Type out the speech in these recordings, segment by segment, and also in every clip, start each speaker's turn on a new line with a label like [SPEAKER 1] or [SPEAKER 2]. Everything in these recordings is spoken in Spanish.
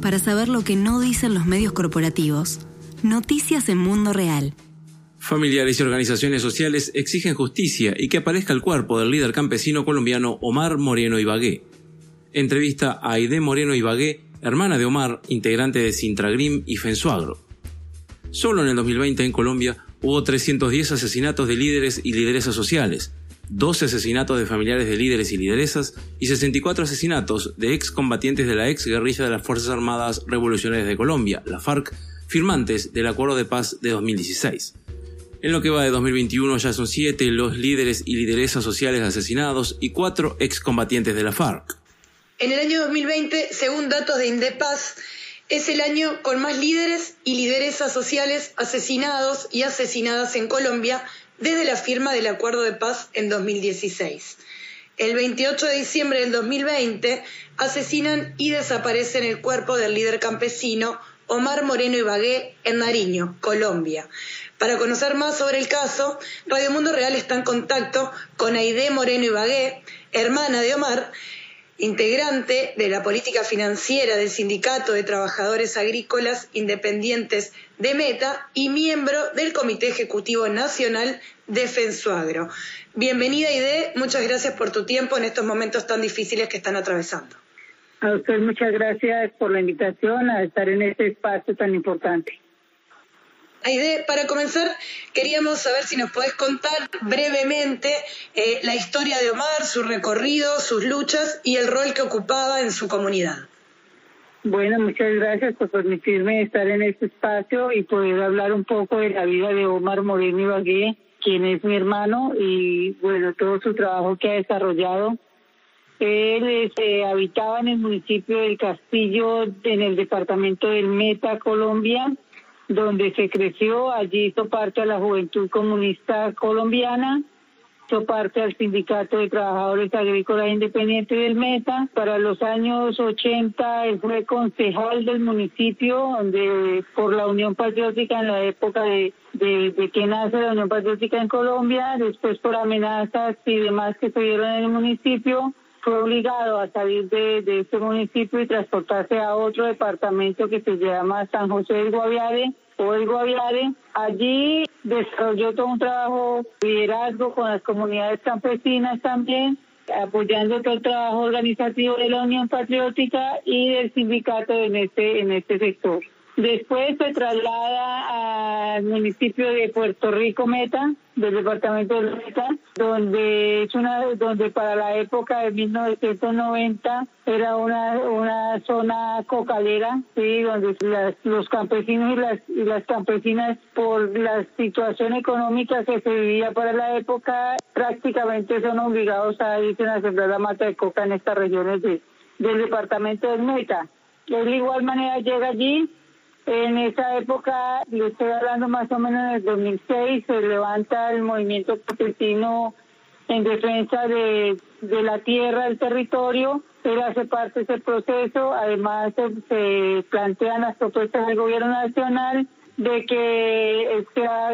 [SPEAKER 1] Para saber lo que no dicen los medios corporativos, noticias en Mundo Real.
[SPEAKER 2] Familiares y organizaciones sociales exigen justicia y que aparezca el cuerpo del líder campesino colombiano Omar Moreno Ibagué. Entrevista a Aide Moreno Ibagué, hermana de Omar, integrante de Sintragrim y Fensuagro. Solo en el 2020 en Colombia hubo 310 asesinatos de líderes y lideresas sociales, 12 asesinatos de familiares de líderes y lideresas y 64 asesinatos de excombatientes de la ex guerrilla de las Fuerzas Armadas Revolucionarias de Colombia, la FARC, firmantes del Acuerdo de Paz de 2016. En lo que va de 2021 ya son 7 los líderes y lideresas sociales asesinados y 4 excombatientes de la FARC.
[SPEAKER 3] En el año 2020, según datos de Indepaz, es el año con más líderes y lideresas sociales asesinados y asesinadas en Colombia desde la firma del Acuerdo de Paz en 2016. El 28 de diciembre del 2020 asesinan y desaparecen el cuerpo del líder campesino Omar Moreno Ibagué en Nariño, Colombia. Para conocer más sobre el caso, Radio Mundo Real está en contacto con Aide Moreno Ibagué, hermana de Omar, integrante de la política financiera del Sindicato de Trabajadores Agrícolas Independientes de Meta y miembro del Comité Ejecutivo Nacional de Fensuagro. Bienvenida, Ide. Muchas gracias por tu tiempo en estos momentos tan difíciles que están atravesando.
[SPEAKER 4] A usted muchas gracias por la invitación a estar en este espacio tan importante.
[SPEAKER 3] Aide, para comenzar, queríamos saber si nos podés contar brevemente eh, la historia de Omar, su recorrido, sus luchas y el rol que ocupaba en su comunidad.
[SPEAKER 4] Bueno, muchas gracias por permitirme estar en este espacio y poder hablar un poco de la vida de Omar Moreno Ibagué, quien es mi hermano y bueno, todo su trabajo que ha desarrollado. Él este, habitaba en el municipio del Castillo, en el departamento del Meta, Colombia donde se creció, allí hizo parte de la Juventud Comunista Colombiana, hizo parte del Sindicato de Trabajadores Agrícolas Independientes del Meta. Para los años 80 él fue concejal del municipio, donde por la Unión Patriótica en la época de, de, que nace la Unión Patriótica en Colombia, después por amenazas y demás que se dieron en el municipio, fue obligado a salir de, este municipio y transportarse a otro departamento que se llama San José del Guaviare o el Guaviare. Allí desarrolló todo un trabajo de liderazgo con las comunidades campesinas también, apoyando todo el trabajo organizativo de la Unión Patriótica y del sindicato en este, en este sector. Después se traslada al municipio de Puerto Rico Meta, del departamento de Meta, donde es una, donde para la época de 1990 era una, una zona cocalera, sí, donde los campesinos y las, y las campesinas por la situación económica que se vivía para la época prácticamente son obligados a irse a sembrar la mata de coca en estas regiones de, del departamento de Meta. De igual manera llega allí en esa época, le estoy hablando más o menos en el 2006, se levanta el movimiento campesino en defensa de, la tierra, del territorio. Él hace parte de ese proceso. Además, se, plantean las propuestas del gobierno nacional de que sea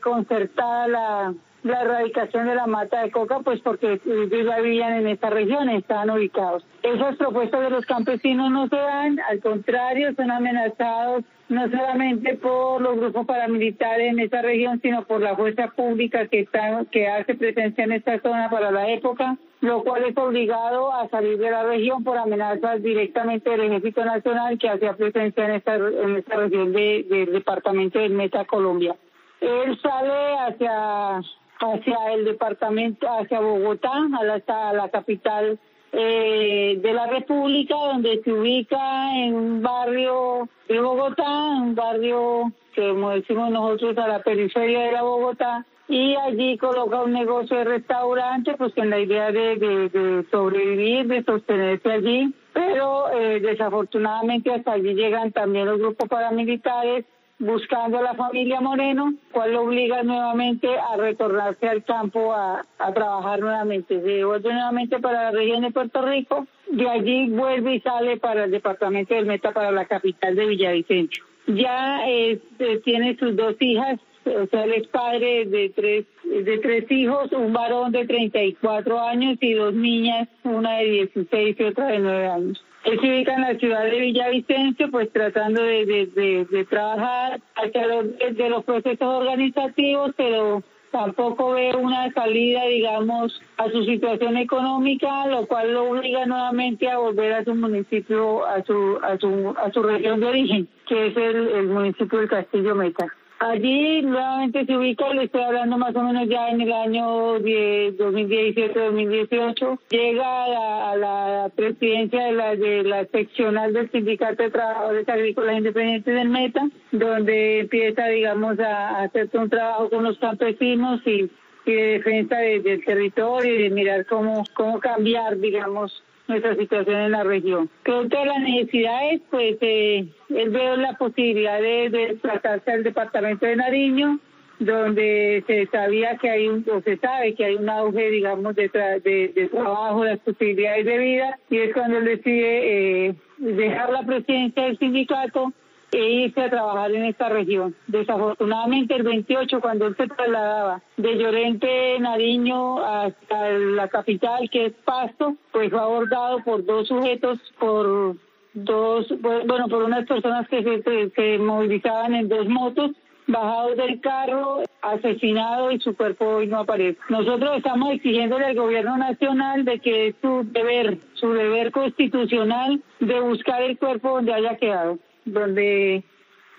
[SPEAKER 4] concertada la la erradicación de la mata de coca, pues porque ellos ya vivían en esta región, estaban ubicados. Esas propuestas de los campesinos no se dan, al contrario, son amenazados no solamente por los grupos paramilitares en esta región, sino por la fuerza pública que, está, que hace presencia en esta zona para la época, lo cual es obligado a salir de la región por amenazas directamente del Ejército Nacional que hacía presencia en esta, en esta región del departamento del Meta, Colombia. Él sale hacia hacia el departamento, hacia Bogotá, a la, a la capital eh, de la República, donde se ubica en un barrio de Bogotá, un barrio que, como decimos nosotros, a la periferia de la Bogotá, y allí coloca un negocio de restaurante, pues con la idea de, de, sobrevivir, de sostenerse allí, pero eh, desafortunadamente hasta allí llegan también los grupos paramilitares buscando a la familia Moreno, cual lo obliga nuevamente a retornarse al campo a, trabajar nuevamente. Se devuelve nuevamente para la región de Puerto Rico, de allí vuelve y sale para el departamento del Meta, para la capital de Villavicencio. Ya este, tiene sus dos hijas, o sea, él es padre de tres de tres hijos, un varón de 34 años y dos niñas, una de 16 y otra de 9 años. Se ubica en la ciudad de Villavicencio, pues tratando de, de, de, trabajar hacia los, de los procesos organizativos, pero tampoco ve una salida, digamos, a su situación económica, lo cual lo obliga nuevamente a volver a su municipio, a su, a su, a su región de origen, que es el, el municipio del Castillo Meta. Allí nuevamente se ubica, le estoy hablando más o menos ya en el año 2017-2018, llega a la, presidencia de la, de la seccional del Sindicato de Trabajadores Agrícolas Independientes del Meta, donde empieza, digamos, a, hacer un trabajo con los campesinos y, de defensa del territorio y de mirar cómo, cómo cambiar, digamos, nuestra situación en la región. Creo que las necesidades, pues, eh, él veo la posibilidad de, desplazarse al departamento de Nariño, donde se sabía que hay un, o se sabe que hay un auge, digamos, de, de, trabajo, las posibilidades de vida, y es cuando él decide eh, dejar la presidencia del sindicato e irse a trabajar en esta región. Desafortunadamente el 28 cuando él se trasladaba de Llorente, Nariño hasta la capital que es Pasto, pues fue abordado por dos sujetos, por dos, bueno, por unas personas que se, movilizaban en dos motos bajados del carro, asesinado y su cuerpo hoy no aparece. Nosotros estamos exigiéndole al gobierno nacional de que es su deber, su deber constitucional de buscar el cuerpo donde haya quedado donde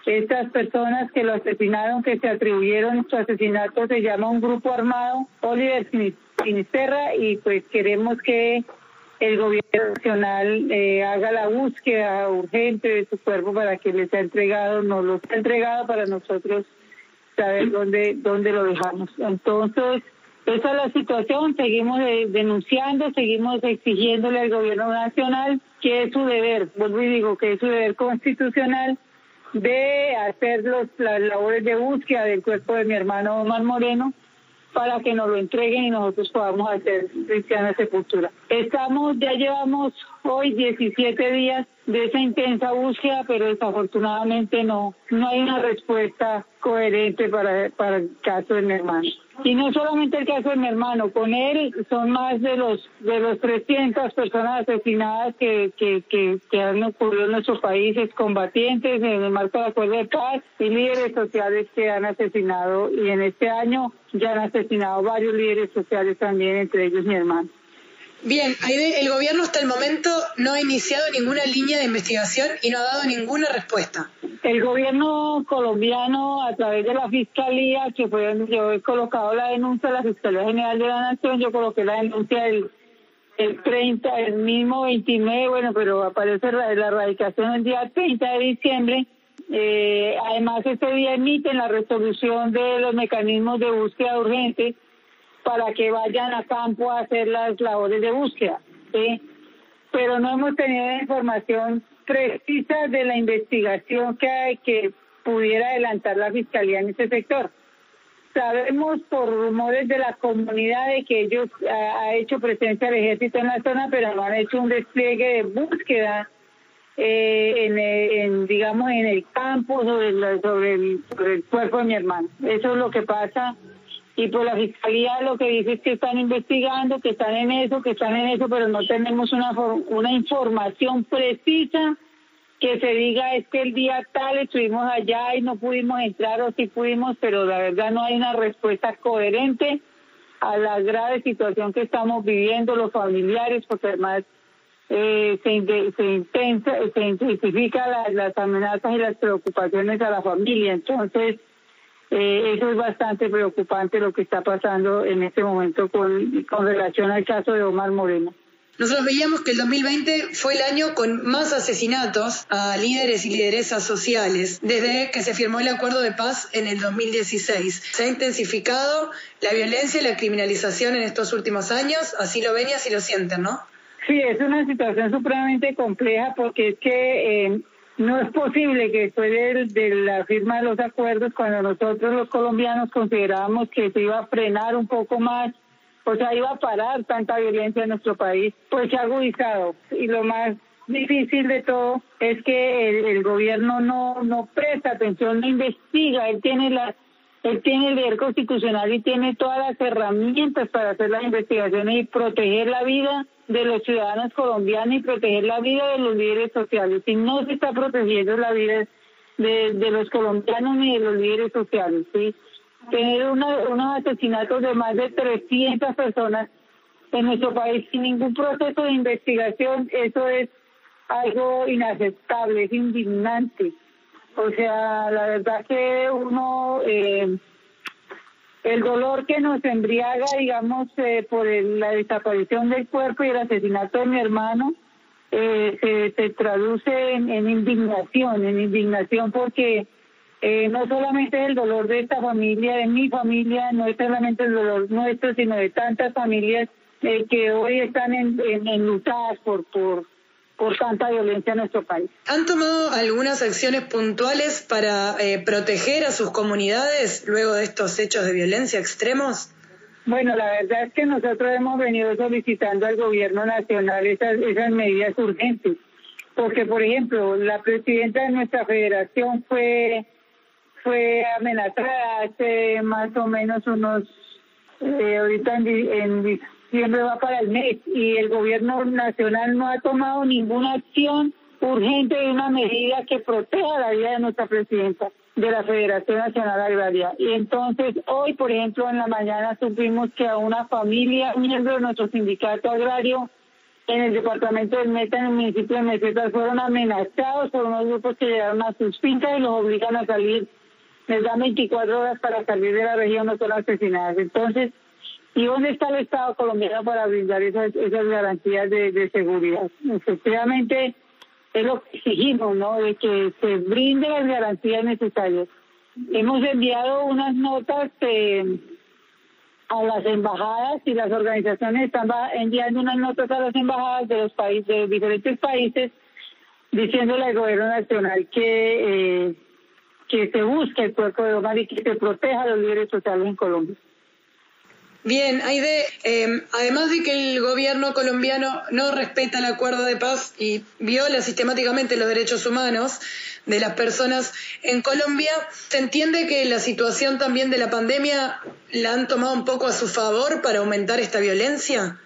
[SPEAKER 4] estas personas que lo asesinaron, que se atribuyeron su asesinato, se llama un grupo armado, Oliver Sinisterra, y pues queremos que el gobierno nacional eh, haga la búsqueda urgente de su cuerpo para que les sea entregado, no lo ha entregado para nosotros saber dónde, dónde lo dejamos. Entonces, esa es la situación, seguimos denunciando, seguimos exigiéndole al gobierno nacional que es su deber, vuelvo y digo que es su deber constitucional de hacer los, las labores de búsqueda del cuerpo de mi hermano Omar Moreno para que nos lo entreguen y nosotros podamos hacer cristiana sepultura. Estamos, ya llevamos hoy 17 días de esa intensa búsqueda, pero desafortunadamente no, no hay una respuesta coherente para, para el caso de mi hermano. Y no solamente el caso de mi hermano, con él son más de los de los 300 personas asesinadas que, que, que, que han ocurrido en nuestros países, combatientes en el marco del acuerdo de paz y líderes sociales que han asesinado. Y en este año ya han asesinado varios líderes sociales también, entre ellos mi hermano.
[SPEAKER 3] Bien, Aide, el gobierno hasta el momento no ha iniciado ninguna línea de investigación y no ha dado ninguna respuesta.
[SPEAKER 4] El gobierno colombiano, a través de la fiscalía, que fue yo he colocado la denuncia de la Fiscalía General de la Nación, yo coloqué la denuncia el, el 30, el mismo 29, bueno, pero aparece la, la erradicación el día 30 de diciembre. Eh, además, ese día emiten la resolución de los mecanismos de búsqueda urgente para que vayan a campo a hacer las labores de búsqueda. ¿sí? Pero no hemos tenido información precisa de la investigación que hay que pudiera adelantar la fiscalía en ese sector. Sabemos por rumores de la comunidad de que ellos ha, hecho presencia del ejército en la zona, pero no han hecho un despliegue de búsqueda eh, en, en, digamos en el campo sobre, el, sobre el cuerpo de mi hermano. Eso es lo que pasa y pues la fiscalía lo que dice es que están investigando, que están en eso, que están en eso, pero no tenemos una, una información precisa que se diga es que el día tal estuvimos allá y no pudimos entrar o sí pudimos, pero la verdad no hay una respuesta coherente a la grave situación que estamos viviendo los familiares, porque además eh, se, se, intensa, se intensifica las amenazas y las preocupaciones a la familia. Entonces, eh, eso es bastante preocupante lo que está pasando en este momento con, con relación al caso de Omar Moreno.
[SPEAKER 3] Nosotros veíamos que el 2020 fue el año con más asesinatos a líderes y lideresas sociales desde que se firmó el acuerdo de paz en el 2016. Se ha intensificado la violencia y la criminalización en estos últimos años, así lo ven y así lo sienten, ¿no?
[SPEAKER 4] Sí, es una situación supremamente compleja porque es que eh, no es posible que después de, la firma de los acuerdos, cuando nosotros los colombianos considerábamos que se iba a frenar un poco más, o sea, iba a parar tanta violencia en nuestro país, pues se ha agudizado. Y lo más difícil de todo es que el, gobierno no, no presta atención, no investiga, él tiene la, él tiene el deber constitucional y tiene todas las herramientas para hacer las investigaciones y proteger la vida de los ciudadanos colombianos y proteger la vida de los líderes sociales. Y no se está protegiendo la vida de, de los colombianos ni de los líderes sociales. ¿sí? Tener unos asesinatos de más de 300 personas en nuestro país sin ningún proceso de investigación, eso es algo inaceptable, es indignante. O sea, la verdad que uno, eh, el dolor que nos embriaga, digamos, eh, por la desaparición del cuerpo y el asesinato de mi hermano, eh, se, traduce en, indignación, en indignación porque no solamente el dolor de esta familia, de mi familia, no es solamente el dolor nuestro, sino de tantas familias que hoy están en, en, luchadas por, por, por tanta violencia en nuestro país.
[SPEAKER 3] ¿Han tomado algunas acciones puntuales para eh, proteger a sus comunidades luego de estos hechos de violencia extremos?
[SPEAKER 4] Bueno, la verdad es que nosotros hemos venido solicitando al gobierno nacional esas, esas medidas urgentes, porque por ejemplo, la presidenta de nuestra federación fue fue amenazada hace más o menos unos eh, ahorita en, en siempre va para el mes y el gobierno nacional no ha tomado ninguna acción urgente y una medida que proteja la vida de nuestra presidenta de la Federación Nacional Agraria. Y entonces hoy, por ejemplo, en la mañana supimos que a una familia, miembro de nuestro sindicato agrario, en el departamento del Meta, en el municipio de Mesetas, fueron amenazados por unos grupos que llegaron a sus fincas y los obligan a salir. Les dan 24 horas para salir de la región, no son asesinadas. Entonces, ¿Y dónde está el Estado colombiano para brindar esas, garantías de, seguridad? Efectivamente, es lo que exigimos, ¿no? De que se brinden las garantías necesarias. Hemos enviado unas notas eh, a las embajadas y las organizaciones están enviando unas notas a las embajadas de los países, de diferentes países, diciéndole al gobierno nacional que, eh, que se busque el cuerpo de Omar y que se proteja los líderes sociales en Colombia.
[SPEAKER 3] Bien, Aide, eh, además de que el gobierno colombiano no respeta el acuerdo de paz y viola sistemáticamente los derechos humanos de las personas en Colombia, ¿se entiende que la situación también de la pandemia la han tomado un poco a su favor para aumentar esta violencia?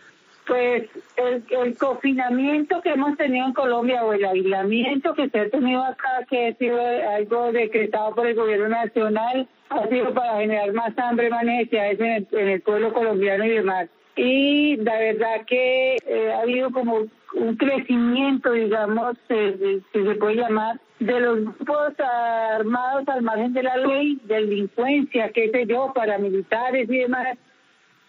[SPEAKER 4] Pues el, confinamiento que hemos tenido en Colombia o el aislamiento que se ha tenido acá, que ha sido algo decretado por el gobierno nacional, ha sido para generar más hambre, más necesidades en el, pueblo colombiano y demás. Y la verdad que eh, ha habido como un crecimiento, digamos, eh, si se puede llamar, de los grupos armados al margen de la ley, delincuencia, qué sé yo, paramilitares y demás,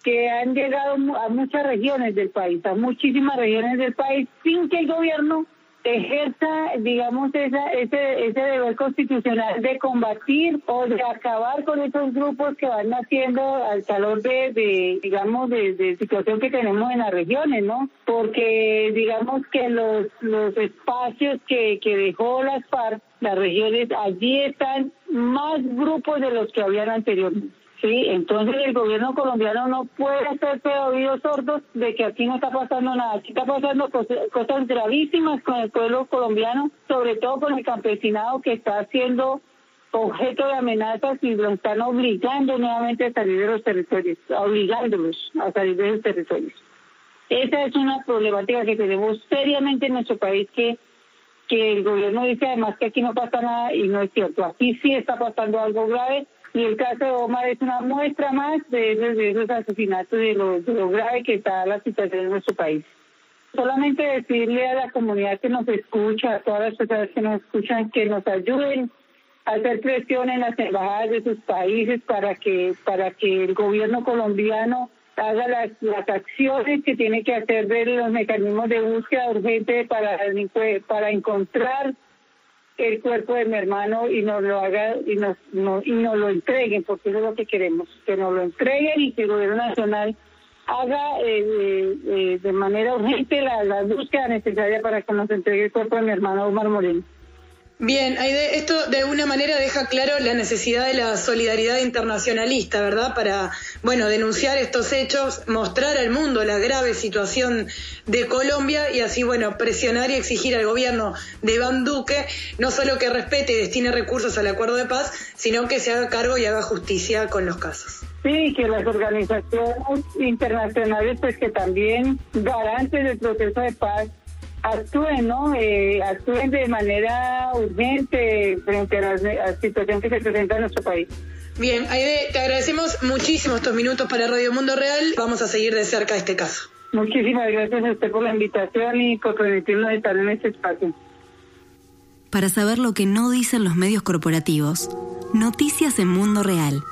[SPEAKER 4] que han llegado a muchas regiones del país, a muchísimas regiones del país, sin que el gobierno ejerza, digamos, esa, ese, ese deber constitucional de combatir o de acabar con esos grupos que van naciendo al calor de, digamos, de, situación que tenemos en las regiones, ¿no? Porque digamos que los, los espacios que, que dejó las FARC, las regiones, allí están más grupos de los que habían anteriormente. Sí, entonces el gobierno colombiano no puede hacerse oídos sordos de que aquí no está pasando nada. Aquí está pasando cosas, gravísimas con el pueblo colombiano, sobre todo con el campesinado que está siendo objeto de amenazas y lo están obligando nuevamente a salir de los territorios, obligándolos a salir de los territorios. Esa es una problemática que tenemos seriamente en nuestro país que que el gobierno dice además que aquí no pasa nada y no es cierto. Aquí sí está pasando algo grave y el caso de Omar es una muestra más de esos, asesinatos, de lo, de lo grave que está la situación en nuestro país. Solamente decirle a la comunidad que nos escucha, a todas las personas que nos escuchan, que nos ayuden a hacer presión en las embajadas de sus países para que, para que el gobierno colombiano haga las, las acciones que tiene que hacer de los mecanismos de búsqueda urgente para, para encontrar el cuerpo de mi hermano y nos lo haga y nos, y nos lo entreguen, porque eso es lo que queremos, que nos lo entreguen y que el gobierno nacional haga eh, eh, de manera urgente la búsqueda necesaria para que nos entregue el cuerpo de mi hermano Omar Moreno.
[SPEAKER 3] Bien, Aide, esto de alguna manera deja claro la necesidad de la solidaridad internacionalista, ¿verdad? Para, bueno, denunciar estos hechos, mostrar al mundo la grave situación de Colombia y así, bueno, presionar y exigir al gobierno de Iván Duque no solo que respete y destine recursos al acuerdo de paz, sino que se haga cargo y haga justicia con los casos.
[SPEAKER 4] Sí, que las organizaciones internacionales, pues que también garanten el proceso de paz actúen, ¿no? Eh, actúen de manera urgente frente a la, situación que se presenta en nuestro país.
[SPEAKER 3] Bien, Aide, te agradecemos muchísimo estos minutos para Radio Mundo Real. Vamos a seguir de cerca este caso.
[SPEAKER 4] Muchísimas gracias a usted por la invitación y por permitirnos estar en este espacio.
[SPEAKER 1] Para saber lo que no dicen los medios corporativos, noticias en Mundo Real.